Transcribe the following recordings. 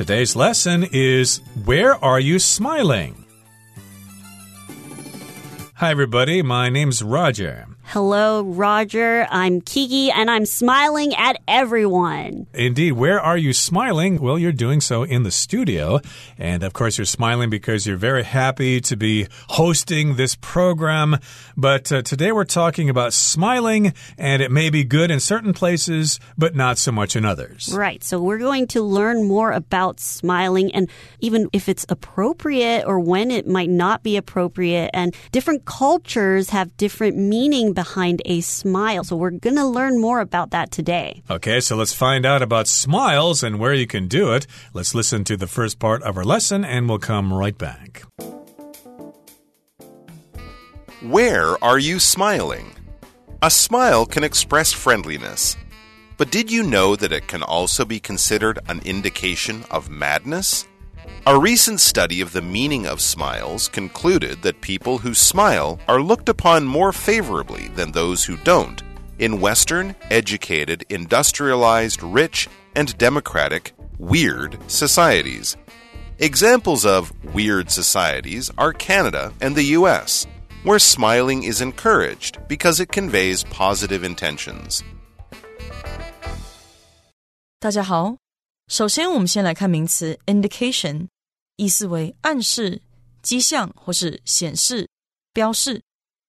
Today's lesson is Where Are You Smiling? Hi, everybody. My name's Roger. Hello, Roger. I'm Kiki, and I'm smiling at everyone. Indeed. Where are you smiling? Well, you're doing so in the studio. And of course, you're smiling because you're very happy to be hosting this program. But uh, today we're talking about smiling, and it may be good in certain places, but not so much in others. Right. So we're going to learn more about smiling and even if it's appropriate or when it might not be appropriate. And different cultures have different meaning behind a smile. So we're going to learn more about that today. Okay, so let's find out about smiles and where you can do it. Let's listen to the first part of our lesson and we'll come right back. Where are you smiling? A smile can express friendliness. But did you know that it can also be considered an indication of madness? A recent study of the meaning of smiles concluded that people who smile are looked upon more favorably than those who don't in Western, educated, industrialized, rich, and democratic, weird societies. Examples of weird societies are Canada and the US, where smiling is encouraged because it conveys positive intentions. 大家好，首先，我们先来看名词 indication， 意思为暗示、迹象或是显示、标示。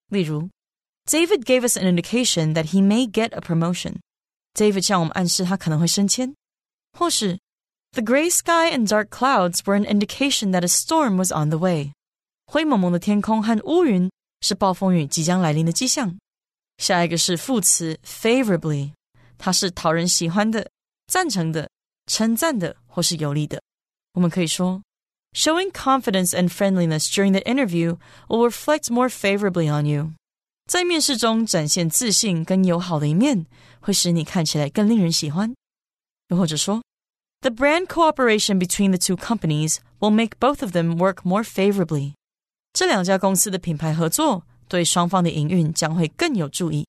例如，David gave us an indication that he may get a promotion。David 向我们暗示他可能会升迁。或是，The gray sky and dark clouds were an indication that a storm was on the way。灰蒙蒙的天空和乌云是暴风雨即将来临的迹象。下一个是副词 favorably，它是讨人喜欢的、赞成的。称赞的或是有利的。我们可以说 ，Showing confidence and friendliness during the interview will reflect more favorably on you。在面试中展现自信跟友好的一面，会使你看起来更令人喜欢。又或者说，The brand cooperation between the two companies will make both of them work more favorably。这两家公司的品牌合作对双方的营运将会更有助益。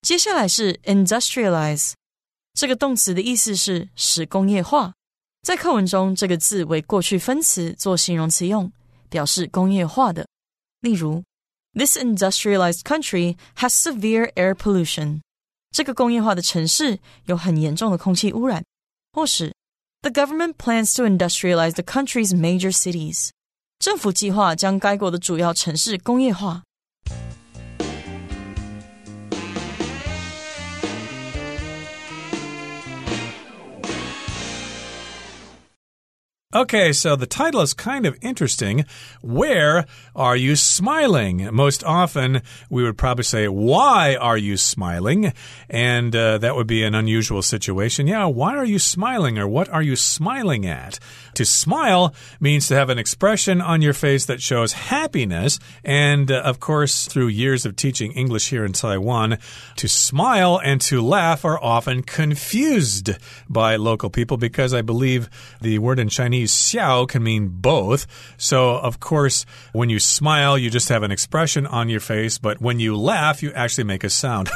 接下来是 industrialize。这个动词的意思是使工业化， 在课文中，这个字为过去分词做形容词用，表示工业化的。例如，This industrialized country has severe air pollution。这个工业化的城市有很严重的空气污染。或是，The government plans to industrialize the country's major cities。政府计划将该国的主要城市工业化。Okay, so the title is kind of interesting. Where are you smiling? Most often, we would probably say, Why are you smiling? And uh, that would be an unusual situation. Yeah, why are you smiling? Or what are you smiling at? To smile means to have an expression on your face that shows happiness. And uh, of course, through years of teaching English here in Taiwan, to smile and to laugh are often confused by local people because I believe the word in Chinese Xiao can mean both. So, of course, when you smile, you just have an expression on your face, but when you laugh, you actually make a sound.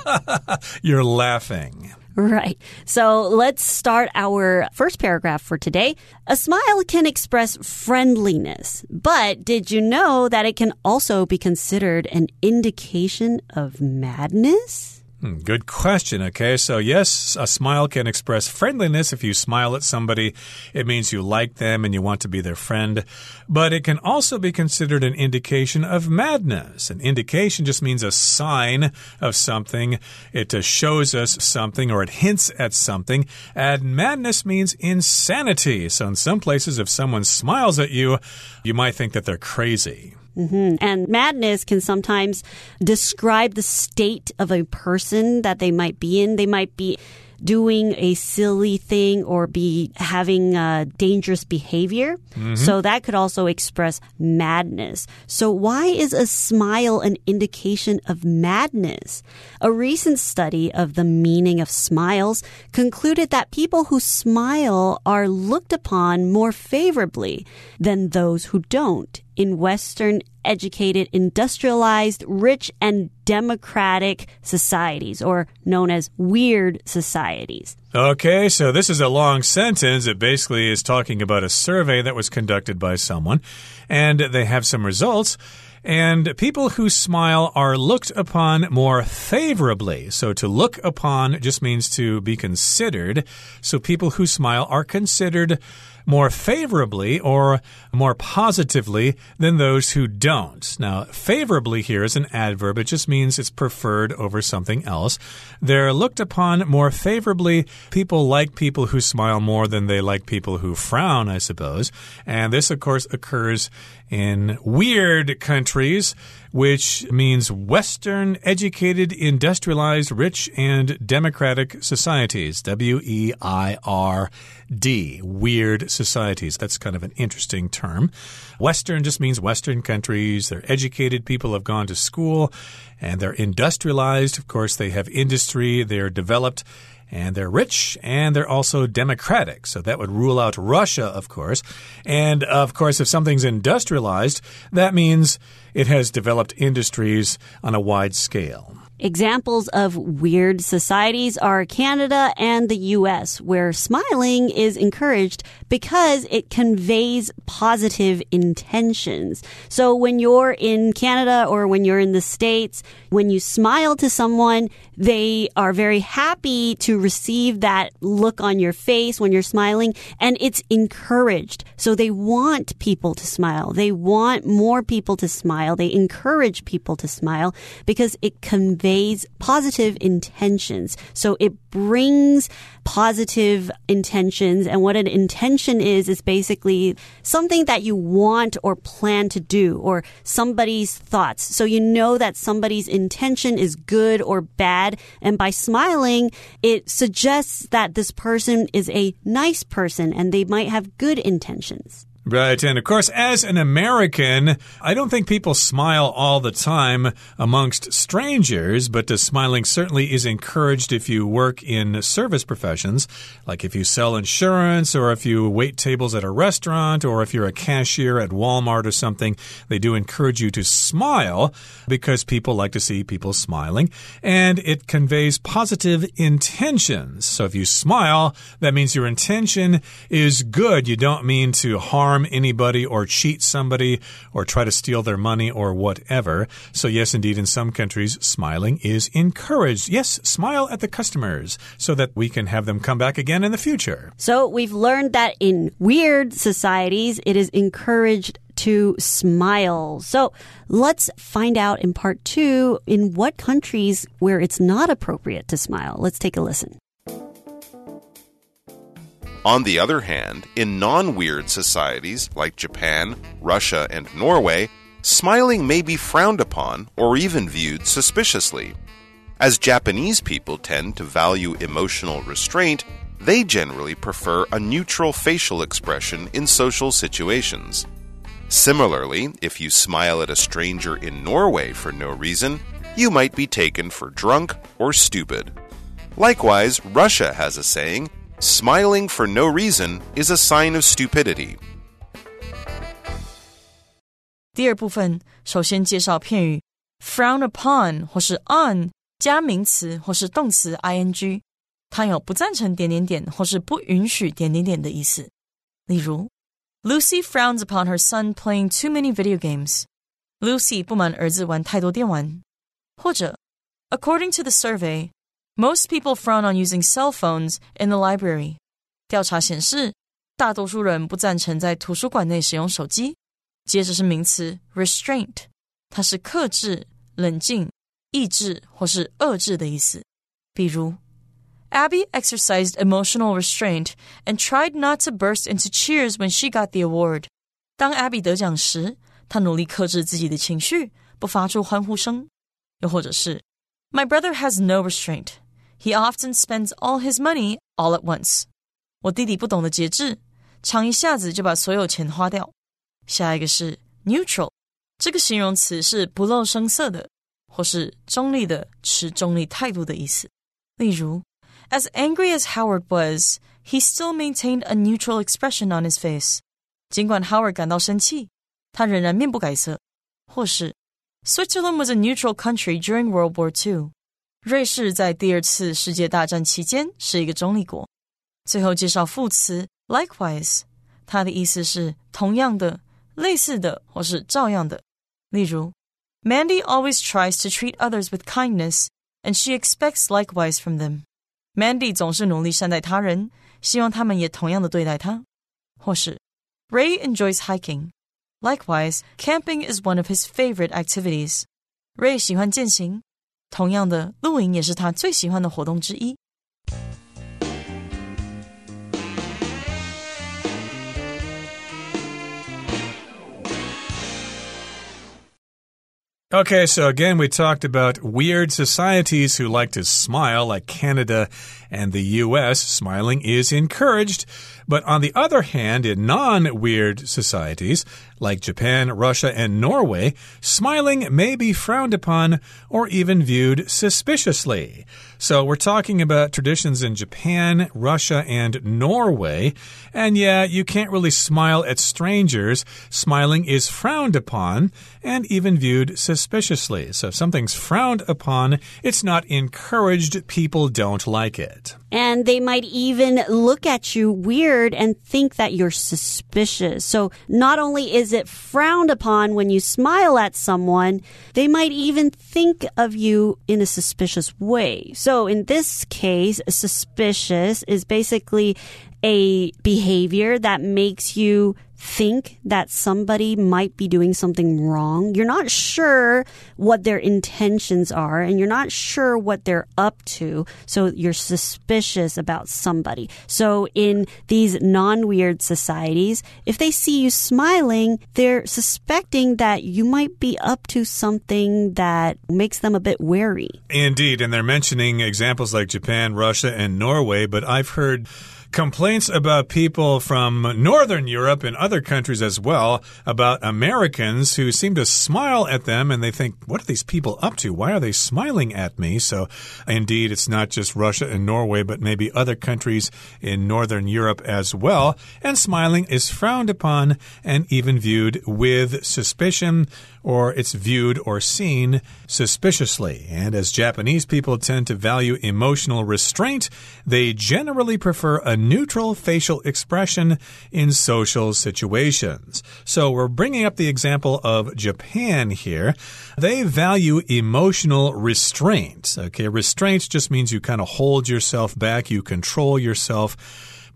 You're laughing. Right. So let's start our first paragraph for today. A smile can express friendliness, but did you know that it can also be considered an indication of madness? Hmm, good question. Okay. So, yes, a smile can express friendliness. If you smile at somebody, it means you like them and you want to be their friend. But it can also be considered an indication of madness. An indication just means a sign of something. It uh, shows us something or it hints at something. And madness means insanity. So, in some places, if someone smiles at you, you might think that they're crazy. Mm -hmm. And madness can sometimes describe the state of a person that they might be in. They might be doing a silly thing or be having uh, dangerous behavior. Mm-hmm. So that could also express madness. So why is a smile an indication of madness? A recent study of the meaning of smiles concluded that people who smile are looked upon more favorably than those who don't in Western educated, industrialized, rich, and democratic societies, or known as weird societies. Okay, so this is a long sentence. It basically is talking about a survey that was conducted by someone, and they have some results. And people who smile are looked upon more favorably. So to look upon just means to be considered. So people who smile are considered more favorably or more positively than those who don't. Now, favorably here is an adverb. It just means it's preferred over something else. They're looked upon more favorably. People like people who smile more than they like people who frown, I suppose. And this, of course, occurs in weird countries which means Western, educated, industrialized, rich, and democratic societies. W E I R D. Weird societies. That's kind of an interesting term. Western just means Western countries. They're educated, people have gone to school, and they're industrialized. Of course, they have industry, they're developed and they're rich and they're also democratic. So that would rule out Russia, of course. And of course, if something's industrialized, that means it has developed industries on a wide scale. Examples of weird societies are Canada and the US, where smiling is encouraged because it conveys positive intentions. So when you're in Canada or when you're in the States, when you smile to someone, they are very happy to receive that look on your face when you're smiling and it's encouraged. So they want people to smile. They want more people to smile. They encourage people to smile because it conveys positive intentions. So it brings positive intentions. And what an intention is, is basically something that you want or plan to do or somebody's thoughts. So you know that somebody's intention is good or bad. And by smiling, it suggests that this person is a nice person and they might have good intentions. Right. And of course, as an American, I don't think people smile all the time amongst strangers, but the smiling certainly is encouraged if you work in service professions, like if you sell insurance or if you wait tables at a restaurant or if you're a cashier at Walmart or something. They do encourage you to smile because people like to see people smiling and it conveys positive intentions. So if you smile, that means your intention is good. You don't mean to harm harm anybody or cheat somebody or try to steal their money or whatever. So, yes, indeed, in some countries, smiling is encouraged. Yes, smile at the customers so that we can have them come back again in the future. So, we've learned that in weird societies, it is encouraged to smile. So let's find out in part two in what countries where it's not appropriate to smile. Let's take a listen. On the other hand, in non weird societies like Japan, Russia, and Norway, smiling may be frowned upon or even viewed suspiciously. As Japanese people tend to value emotional restraint, they generally prefer a neutral facial expression in social situations. Similarly, if you smile at a stranger in Norway for no reason, you might be taken for drunk or stupid. Likewise, Russia has a saying Smiling for no reason is a sign of stupidity. 第二部分，首先介绍片语 frown upon 或是 on 加名词或是动词 ing，它有不赞成点点点或是不允许点点点的意思。例如，Lucy frowns upon her son playing too many video games。Lucy 不满儿子玩太多电玩。或者，According to the survey。 most people frown on using cell phones in the library. 调查显示，大多数人不赞成在图书馆内使用手机。接着是名词 restraint，它是克制、冷静、抑制或是遏制的意思。比如，Abby exercised emotional restraint and tried not to burst into cheers when she got the award。当 Abby 得奖时，她努力克制自己的情绪，不发出欢呼声。又或者是，My brother has no restraint。 he often spends all his money all at once. 我弟弟不懂得节制，常一下子就把所有钱花掉。下一个是 neutral，这个形容词是不露声色的，或是中立的、持中立态度的意思。例如，As angry as Howard was, he still maintained a neutral expression on his face. 尽管 Howard 感到生气，他仍然面不改色。 或是 Switzerland was a neutral country during World War II。 瑞士在第二次世界大战期间是一个中立国。最后介绍副词 likewise，它的意思是同样的、类似的或是照样的。例如，Mandy always tries to treat others with kindness, and she expects likewise from them. Mandy 总是努力善待他人，希望他们也同样的对待他。或是 Ray enjoys hiking. Likewise, camping is one of his favorite activities. Ray 喜欢健行， 同样的，露营也是他最喜欢的活动之一。Okay, so again, we talked about weird societies who like to smile, like Canada and the US. Smiling is encouraged. But on the other hand, in non weird societies, like Japan, Russia, and Norway, smiling may be frowned upon or even viewed suspiciously. So we're talking about traditions in Japan, Russia, and Norway. And yeah, you can't really smile at strangers. Smiling is frowned upon and even viewed suspiciously. So if something's frowned upon, it's not encouraged. People don't like it. And they might even look at you weird and think that you're suspicious. So not only is it frowned upon when you smile at someone, they might even think of you in a suspicious way. So in this case, suspicious is basically a behavior that makes you think that somebody might be doing something wrong. You're not sure what their intentions are and you're not sure what they're up to. So you're suspicious about somebody. So in these non weird societies, if they see you smiling, they're suspecting that you might be up to something that makes them a bit wary. Indeed. And they're mentioning examples like Japan, Russia, and Norway, but I've heard complaints about people from Northern Europe and other countries as well about Americans who seem to smile at them and they think, what are these people up to? Why are they smiling at me? So, indeed, it's not just Russia and Norway, but maybe other countries in Northern Europe as well. And smiling is frowned upon and even viewed with suspicion or it's viewed or seen suspiciously. And as Japanese people tend to value emotional restraint, they generally prefer a neutral facial expression in social situations. So we're bringing up the example of Japan here. They value emotional restraint. Okay, restraint just means you kind of hold yourself back, you control yourself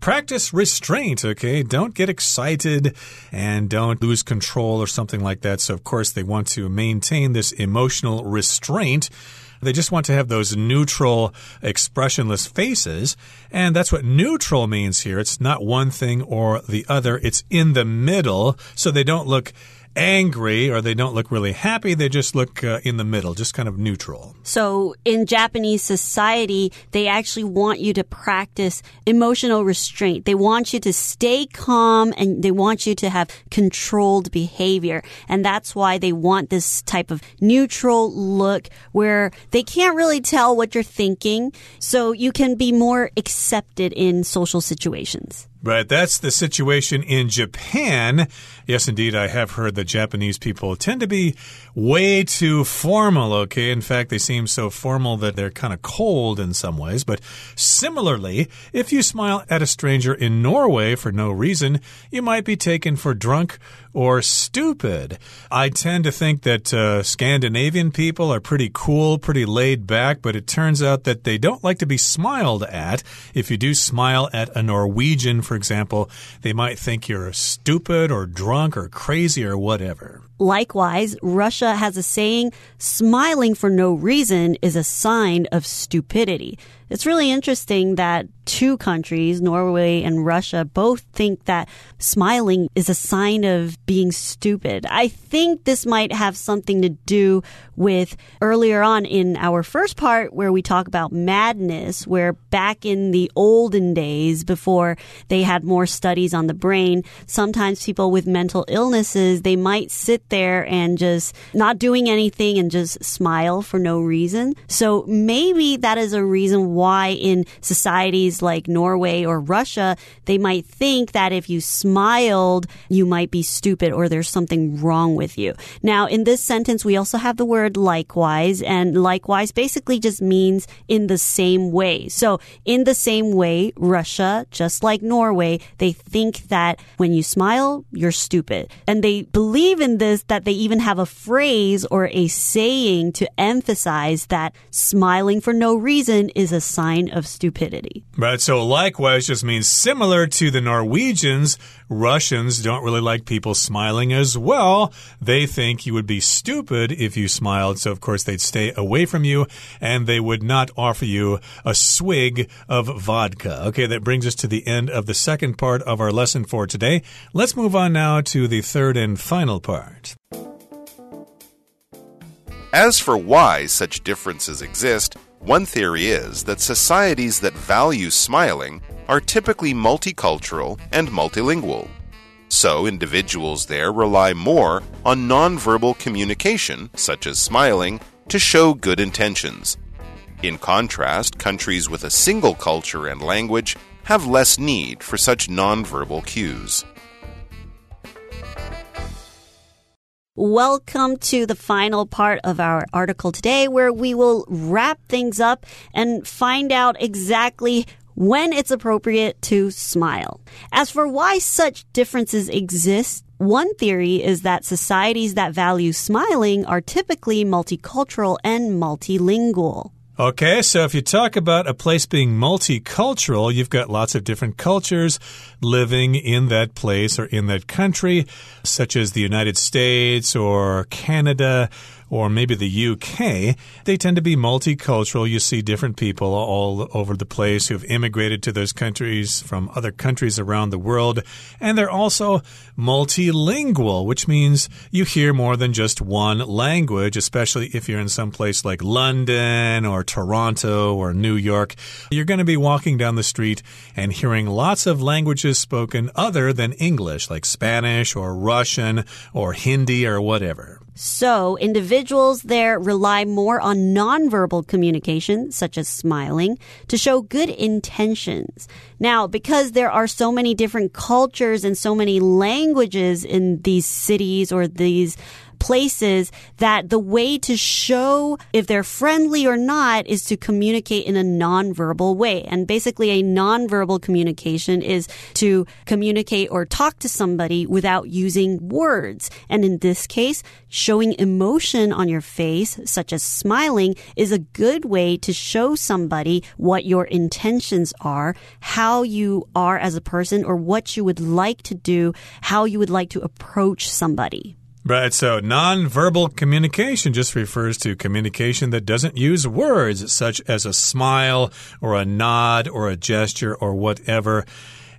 practice restraint, okay? Don't get excited and don't lose control or something like that. So, of course, they want to maintain this emotional restraint. They just want to have those neutral, expressionless faces. And that's what neutral means here. It's not one thing or the other, it's in the middle. So they don't look angry or they don't look really happy. They just look uh, in the middle, just kind of neutral. So in Japanese society, they actually want you to practice emotional restraint. They want you to stay calm and they want you to have controlled behavior. And that's why they want this type of neutral look where they can't really tell what you're thinking. So you can be more accepted in social situations. But that's the situation in Japan. Yes, indeed, I have heard that Japanese people tend to be way too formal, okay? In fact, they seem so formal that they're kind of cold in some ways. But similarly, if you smile at a stranger in Norway for no reason, you might be taken for drunk or stupid. I tend to think that uh, Scandinavian people are pretty cool, pretty laid back, but it turns out that they don't like to be smiled at. If you do smile at a Norwegian, for example, they might think you're stupid or drunk or crazy or whatever. Likewise, Russia has a saying, smiling for no reason is a sign of stupidity. It's really interesting that two countries, Norway and Russia, both think that smiling is a sign of being stupid. I think this might have something to do with earlier on in our first part where we talk about madness, where back in the olden days, before they had more studies on the brain, sometimes people with mental illnesses, they might sit there and just not doing anything and just smile for no reason. So maybe that is a reason why in societies like Norway or Russia, they might think that if you smiled, you might be stupid or there's something wrong with you. Now, in this sentence, we also have the word likewise, and likewise basically just means in the same way. So, in the same way, Russia, just like Norway, they think that when you smile, you're stupid. And they believe in this that they even have a phrase or a saying to emphasize that smiling for no reason is a sign of stupidity. Right. So likewise just means similar to the Norwegians, Russians don't really like people smiling as well. They think you would be stupid if you smiled. So of course they'd stay away from you and they would not offer you a swig of vodka. Okay. That brings us to the end of the second part of our lesson for today. Let's move on now to the third and final part. As for why such differences exist, one theory is that societies that value smiling are typically multicultural and multilingual. So, individuals there rely more on nonverbal communication, such as smiling, to show good intentions. In contrast, countries with a single culture and language have less need for such nonverbal cues. Welcome to the final part of our article today, where we will wrap things up and find out exactly when it's appropriate to smile. As for why such differences exist, one theory is that societies that value smiling are typically multicultural and multilingual. Okay, so if you talk about a place being multicultural, you've got lots of different cultures living in that place or in that country, such as the United States or Canada or maybe the UK, they tend to be multicultural. You see different people all over the place who've immigrated to those countries from other countries around the world. And they're also multilingual, which means you hear more than just one language, especially if you're in some place like London or Toronto or New York. You're going to be walking down the street and hearing lots of languages spoken other than English, like Spanish or Russian or Hindi or whatever. So, individuals there rely more on nonverbal communication, such as smiling, to show good intentions. Now, because there are so many different cultures and so many languages in these cities or these places that the way to show if they're friendly or not is to communicate in a nonverbal way. And basically, a nonverbal communication is to communicate or talk to somebody without using words. And in this case, showing emotion on your face, such as smiling, is a good way to show somebody what your intentions are, how you are as a person, or what you would like to do, how you would like to approach somebody. Right, so nonverbal communication just refers to communication that doesn't use words, such as a smile or a nod or a gesture or whatever.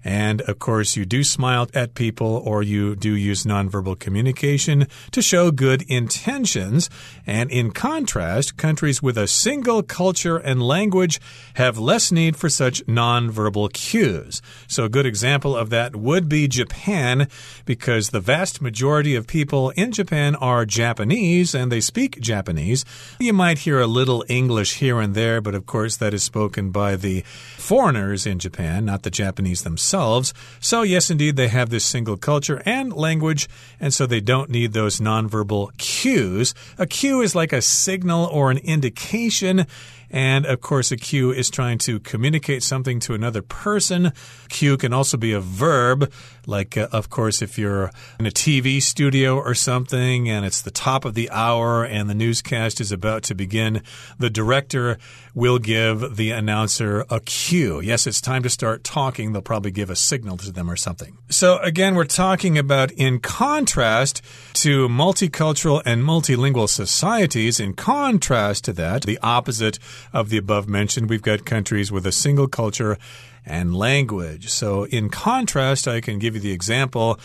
And of course, you do smile at people or you do use nonverbal communication to show good intentions. And in contrast, countries with a single culture and language have less need for such nonverbal cues. So, a good example of that would be Japan, because the vast majority of people in Japan are Japanese and they speak Japanese. You might hear a little English here and there, but of course, that is spoken by the foreigners in Japan, not the Japanese themselves. So, yes, indeed, they have this single culture and language, and so they don't need those nonverbal cues. A cue is like a signal or an indication. And of course, a cue is trying to communicate something to another person. Cue can also be a verb, like, uh, of course, if you're in a TV studio or something and it's the top of the hour and the newscast is about to begin, the director will give the announcer a cue. Yes, it's time to start talking. They'll probably give a signal to them or something. So, again, we're talking about in contrast to multicultural and multilingual societies, in contrast to that, the opposite of the above mentioned, we've got countries with a single culture and language. So, in contrast, I can give you the example.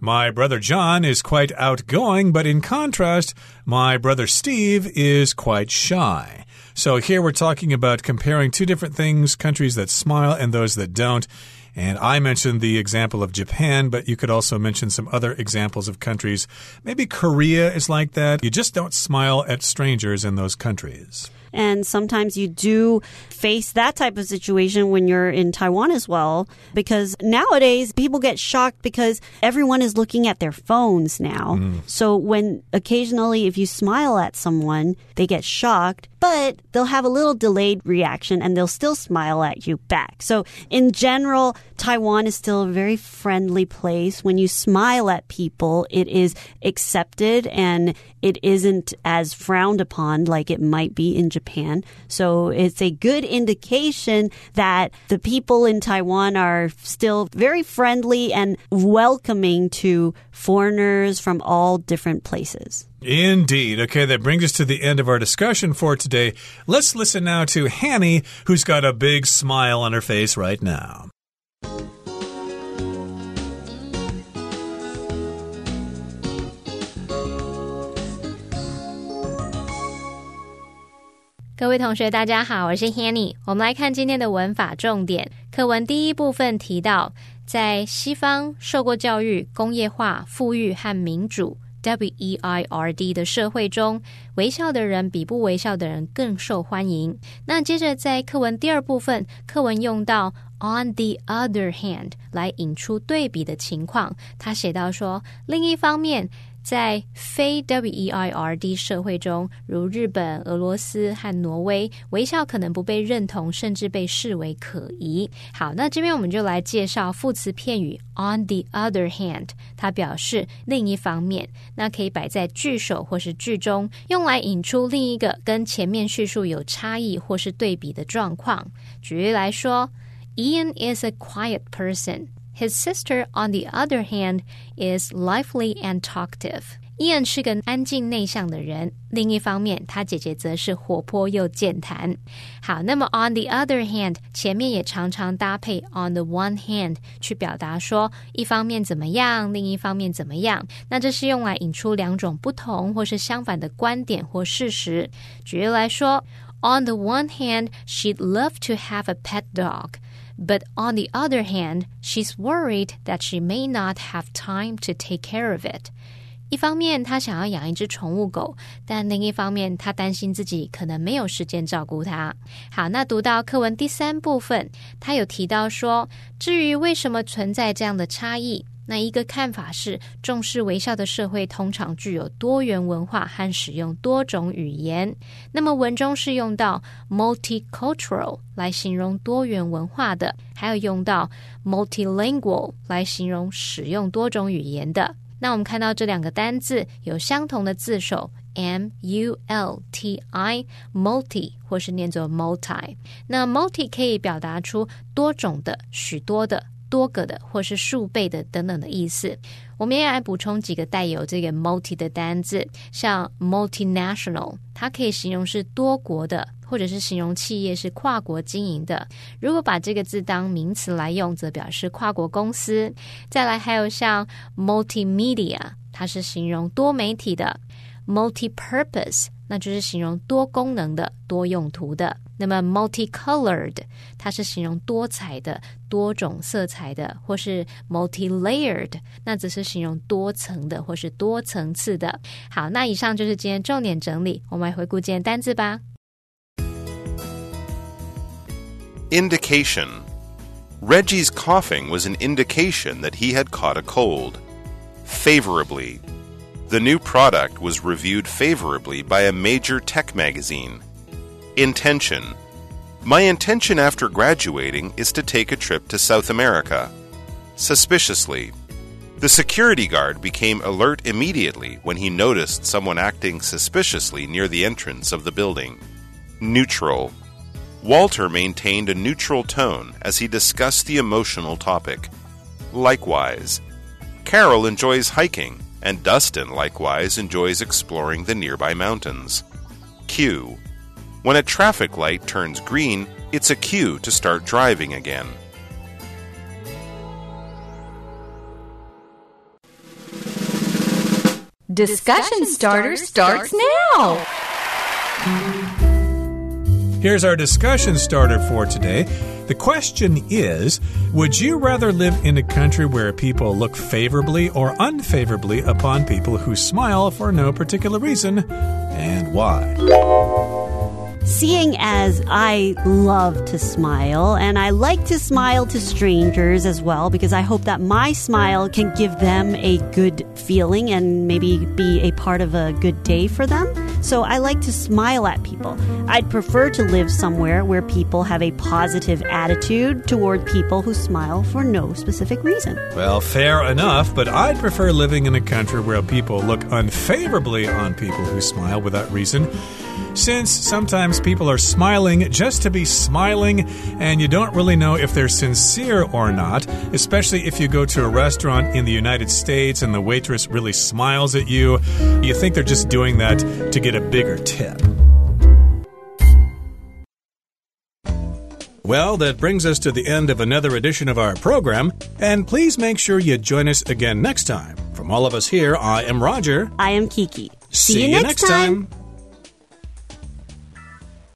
My brother John is quite outgoing, but in contrast, my brother Steve is quite shy. So, here we're talking about comparing two different things countries that smile and those that don't. And I mentioned the example of Japan, but you could also mention some other examples of countries. Maybe Korea is like that. You just don't smile at strangers in those countries. And sometimes you do face that type of situation when you're in Taiwan as well, because nowadays people get shocked because everyone is looking at their phones now. Mm. So when occasionally, if you smile at someone, they get shocked, but they'll have a little delayed reaction and they'll still smile at you back. So in general, Taiwan is still a very friendly place. When you smile at people, it is accepted and it isn't as frowned upon like it might be in Japan. So it's a good indication that the people in Taiwan are still very friendly and welcoming to foreigners from all different places. Indeed. Okay, that brings us to the end of our discussion for today. Let's listen now to Hanny, who's got a big smile on her face right now. 各位同学，大家好，我是 Hanny。我们来看今天的文法重点。课文第一部分提到，在西方受过教育、工业化、富裕和民主 （W-E-I-R-D） 的社会中，微笑的人比不微笑的人更受欢迎。那接着在课文第二部分，课文用到 On the other hand 来引出对比的情况。他写到说，另一方面。在非 WEIRD 社会中，如日本、俄罗斯和挪威，微笑可能不被认同，甚至被视为可疑。好，那这边我们就来介绍副词片语 on the other hand，它表示另一方面，那可以摆在句首或是句中，用来引出另一个跟前面叙述有差异或是对比的状况。举例来说，Ian is a quiet person。His sister, on the other hand, is lively and talkative. Ian 是个安静内向的人，另一方面，他姐姐则是活泼又健谈。好，那么 on the other hand 前面也常常搭配 on the one hand 去表达说一方面怎么样，另一方面怎么样。那这是用来引出两种不同或是相反的观点或事实。举例来说，On the one hand, she'd love to have a pet dog. But on the other hand, she's worried that she may not have time to take care of it. 一方面，她想要养一只宠物狗，但另一方面，她担心自己可能没有时间照顾它。好，那读到课文第三部分，他有提到说，至于为什么存在这样的差异。那一个看法是，重视微笑的社会通常具有多元文化和使用多种语言。那么文中是用到 multicultural 来形容多元文化的，还有用到 multilingual 来形容使用多种语言的。那我们看到这两个单字有相同的字首 m u l t i multi 或是念作 multi。那 multi 可以表达出多种的、许多的。多个的，或是数倍的等等的意思。我们也来补充几个带有这个 multi 的单字，像 multinational，它可以形容是多国的，或者是形容企业是跨国经营的。如果把这个字当名词来用，则表示跨国公司。再来还有像 multimedia，它是形容多媒体的；multipurpose，那就是形容多功能的、多用途的。那么，multicolored 它是形容多彩的、多种色彩的，或是 multilayered 那则是形容多层的或是多层次的。好，那以上就是今天重点整理，我们来回顾今天单字吧。Indication Reggie's coughing was an indication that he had caught a cold. Favorably The new product was reviewed favorably by a major tech magazine. Intention My intention after graduating is to take a trip to South America. Suspiciously The security guard became alert immediately when he noticed someone acting suspiciously near the entrance of the building. Neutral Walter maintained a neutral tone as he discussed the emotional topic. Likewise, Carol enjoys hiking, and Dustin likewise enjoys exploring the nearby mountains. Cue when a traffic light turns green, it's a cue to start driving again. Discussion starter starts now. Here's our discussion starter for today. The question is Would you rather live in a country where people look favorably or unfavorably upon people who smile for no particular reason, and why? Seeing as I love to smile, and I like to smile to strangers as well, because I hope that my smile can give them a good feeling and maybe be a part of a good day for them. So I like to smile at people. I'd prefer to live somewhere where people have a positive attitude toward people who smile for no specific reason. Well, fair enough, but I'd prefer living in a country where people look unfavorably on people who smile without reason. Since sometimes people are smiling just to be smiling, and you don't really know if they're sincere or not, especially if you go to a restaurant in the United States and the waitress really smiles at you, you think they're just doing that to get a bigger tip. Well, that brings us to the end of another edition of our program, and please make sure you join us again next time. From all of us here, I am Roger. I am Kiki. See, you next time.